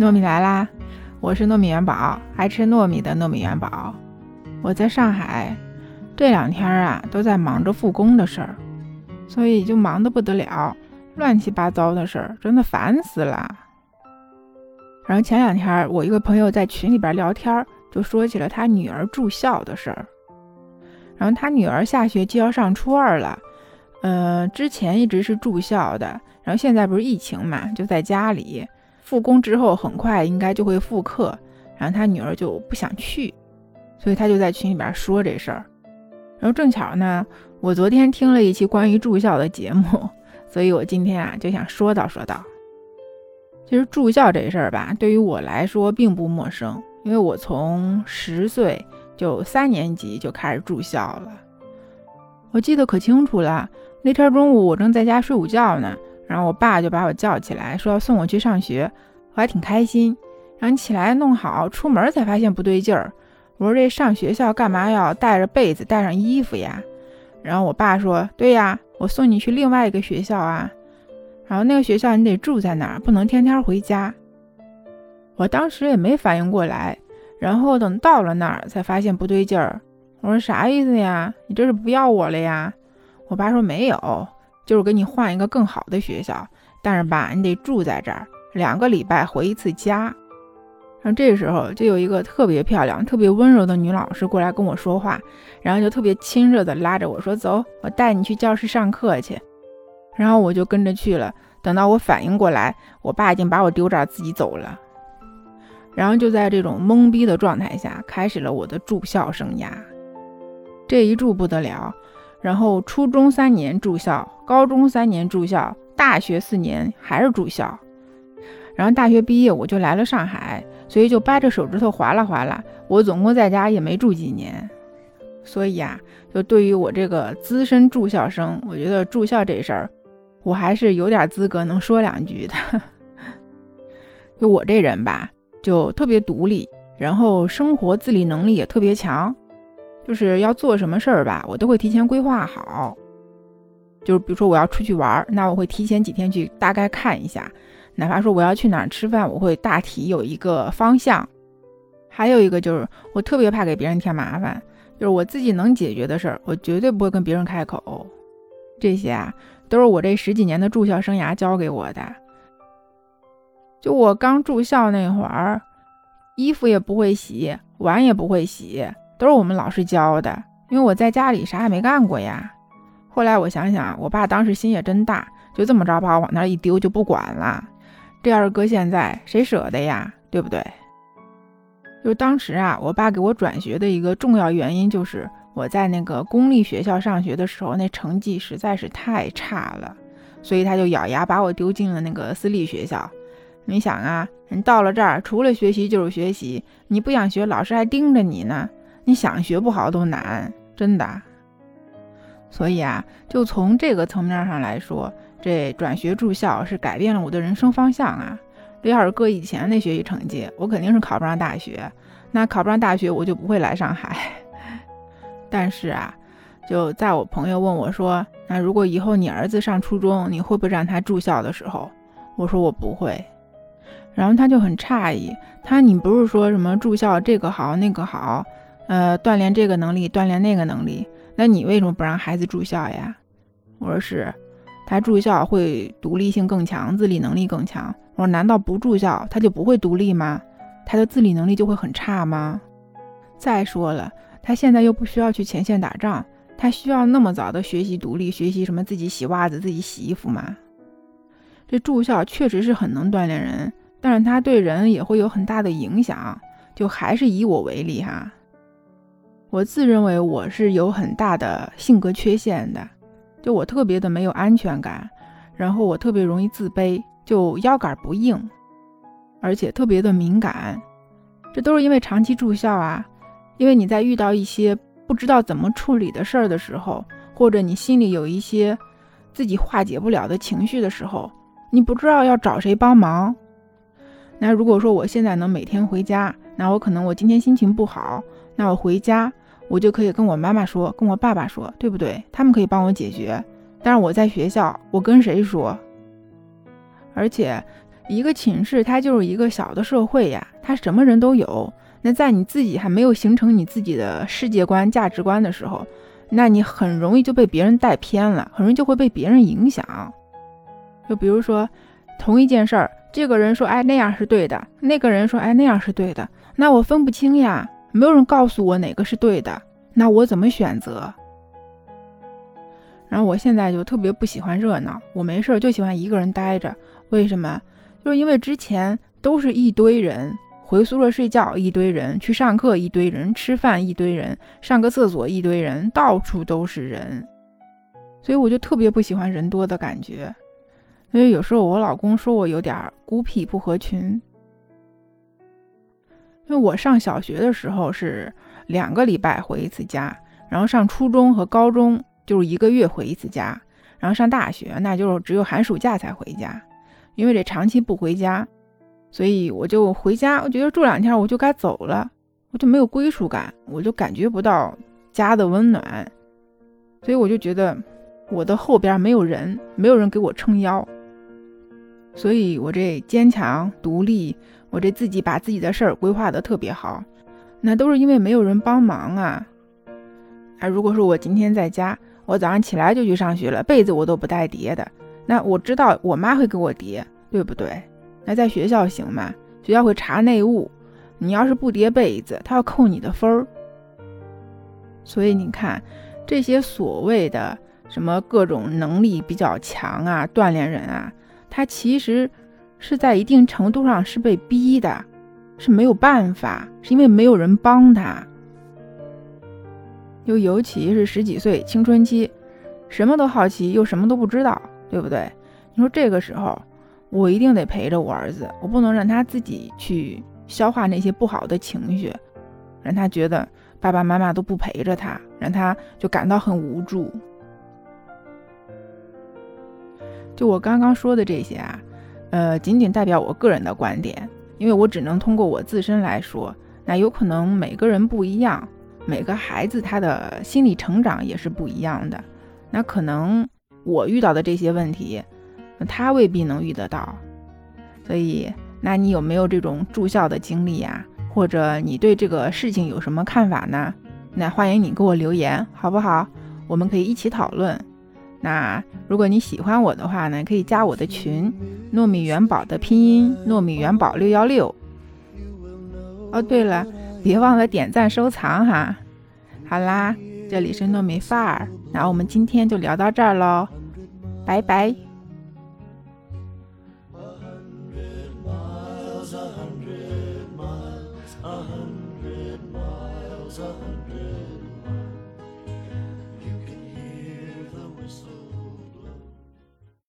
糯米来啦！我是糯米元宝，爱吃糯米的糯米元宝。我在上海这两天啊，都在忙着复工的事儿，所以就忙得不得了，乱七八糟的事儿，真的烦死了。然后前两天我一个朋友在群里边聊天，就说起了他女儿住校的事儿。然后他女儿下学期要上初二了，呃，之前一直是住校的，然后现在不是疫情嘛，就在家里。复工之后很快应该就会复课，然后他女儿就不想去，所以他就在群里边说这事儿。然后正巧呢，我昨天听了一期关于住校的节目，所以我今天啊就想说道说道。其实住校这事儿吧，对于我来说并不陌生，因为我从十岁就三年级就开始住校了。我记得可清楚了，那天中午我正在家睡午觉呢。然后我爸就把我叫起来，说要送我去上学，我还挺开心。然后起来弄好，出门才发现不对劲儿。我说这上学校干嘛要带着被子、带上衣服呀？然后我爸说：“对呀，我送你去另外一个学校啊。然后那个学校你得住在那儿，不能天天回家。”我当时也没反应过来，然后等到了那儿才发现不对劲儿。我说啥意思呀？你这是不要我了呀？我爸说没有。就是给你换一个更好的学校，但是吧，你得住在这儿两个礼拜回一次家。然后这时候就有一个特别漂亮、特别温柔的女老师过来跟我说话，然后就特别亲热的拉着我说：“走，我带你去教室上课去。”然后我就跟着去了。等到我反应过来，我爸已经把我丢这儿自己走了。然后就在这种懵逼的状态下，开始了我的住校生涯。这一住不得了。然后初中三年住校，高中三年住校，大学四年还是住校。然后大学毕业我就来了上海，所以就掰着手指头划拉划拉，我总共在家也没住几年。所以啊，就对于我这个资深住校生，我觉得住校这事儿，我还是有点资格能说两句的。就我这人吧，就特别独立，然后生活自理能力也特别强。就是要做什么事儿吧，我都会提前规划好。就是比如说我要出去玩，那我会提前几天去大概看一下。哪怕说我要去哪儿吃饭，我会大体有一个方向。还有一个就是我特别怕给别人添麻烦，就是我自己能解决的事儿，我绝对不会跟别人开口。这些啊，都是我这十几年的住校生涯教给我的。就我刚住校那会儿，衣服也不会洗，碗也不会洗。都是我们老师教的，因为我在家里啥也没干过呀。后来我想想，我爸当时心也真大，就这么着把我往那一丢就不管了。这要是搁现在，谁舍得呀？对不对？就当时啊，我爸给我转学的一个重要原因就是我在那个公立学校上学的时候，那成绩实在是太差了，所以他就咬牙把我丢进了那个私立学校。你想啊，人到了这儿，除了学习就是学习，你不想学，老师还盯着你呢。你想学不好都难，真的。所以啊，就从这个层面上来说，这转学住校是改变了我的人生方向啊。这要是搁以前那学习成绩，我肯定是考不上大学。那考不上大学，我就不会来上海。但是啊，就在我朋友问我说：“那如果以后你儿子上初中，你会不会让他住校的时候？”我说我不会。然后他就很诧异，他你不是说什么住校这个好那个好？呃，锻炼这个能力，锻炼那个能力，那你为什么不让孩子住校呀？我说是，他住校会独立性更强，自理能力更强。我说难道不住校他就不会独立吗？他的自理能力就会很差吗？再说了，他现在又不需要去前线打仗，他需要那么早的学习独立，学习什么自己洗袜子、自己洗衣服吗？这住校确实是很能锻炼人，但是他对人也会有很大的影响。就还是以我为例哈。我自认为我是有很大的性格缺陷的，就我特别的没有安全感，然后我特别容易自卑，就腰杆不硬，而且特别的敏感，这都是因为长期住校啊。因为你在遇到一些不知道怎么处理的事儿的时候，或者你心里有一些自己化解不了的情绪的时候，你不知道要找谁帮忙。那如果说我现在能每天回家，那我可能我今天心情不好，那我回家。我就可以跟我妈妈说，跟我爸爸说，对不对？他们可以帮我解决。但是我在学校，我跟谁说？而且，一个寝室它就是一个小的社会呀，它什么人都有。那在你自己还没有形成你自己的世界观、价值观的时候，那你很容易就被别人带偏了，很容易就会被别人影响。就比如说，同一件事儿，这个人说哎那样是对的，那个人说哎那样是对的，那我分不清呀，没有人告诉我哪个是对的，那我怎么选择？然后我现在就特别不喜欢热闹，我没事儿就喜欢一个人待着。为什么？就是因为之前都是一堆人。回宿舍睡觉，一堆人；去上课，一堆人；吃饭，一堆人；上个厕所，一堆人，到处都是人。所以我就特别不喜欢人多的感觉。所以有时候我老公说我有点孤僻不合群。因为我上小学的时候是两个礼拜回一次家，然后上初中和高中就是一个月回一次家，然后上大学那就是只有寒暑假才回家，因为这长期不回家。所以我就回家，我觉得住两天我就该走了，我就没有归属感，我就感觉不到家的温暖，所以我就觉得我的后边没有人，没有人给我撑腰，所以我这坚强独立，我这自己把自己的事儿规划的特别好，那都是因为没有人帮忙啊。啊，如果说我今天在家，我早上起来就去上学了，被子我都不带叠的，那我知道我妈会给我叠，对不对？那在学校行吗？学校会查内务，你要是不叠被子，他要扣你的分儿。所以你看，这些所谓的什么各种能力比较强啊、锻炼人啊，他其实是在一定程度上是被逼的，是没有办法，是因为没有人帮他。又尤其是十几岁青春期，什么都好奇，又什么都不知道，对不对？你说这个时候。我一定得陪着我儿子，我不能让他自己去消化那些不好的情绪，让他觉得爸爸妈妈都不陪着他，让他就感到很无助。就我刚刚说的这些啊，呃，仅仅代表我个人的观点，因为我只能通过我自身来说。那有可能每个人不一样，每个孩子他的心理成长也是不一样的。那可能我遇到的这些问题。他未必能遇得到，所以，那你有没有这种住校的经历呀？或者你对这个事情有什么看法呢？那欢迎你给我留言，好不好？我们可以一起讨论。那如果你喜欢我的话呢，可以加我的群，糯米元宝的拼音糯米元宝六幺六。哦，对了，别忘了点赞收藏哈。好啦，这里是糯米范儿，那我们今天就聊到这儿喽，拜拜。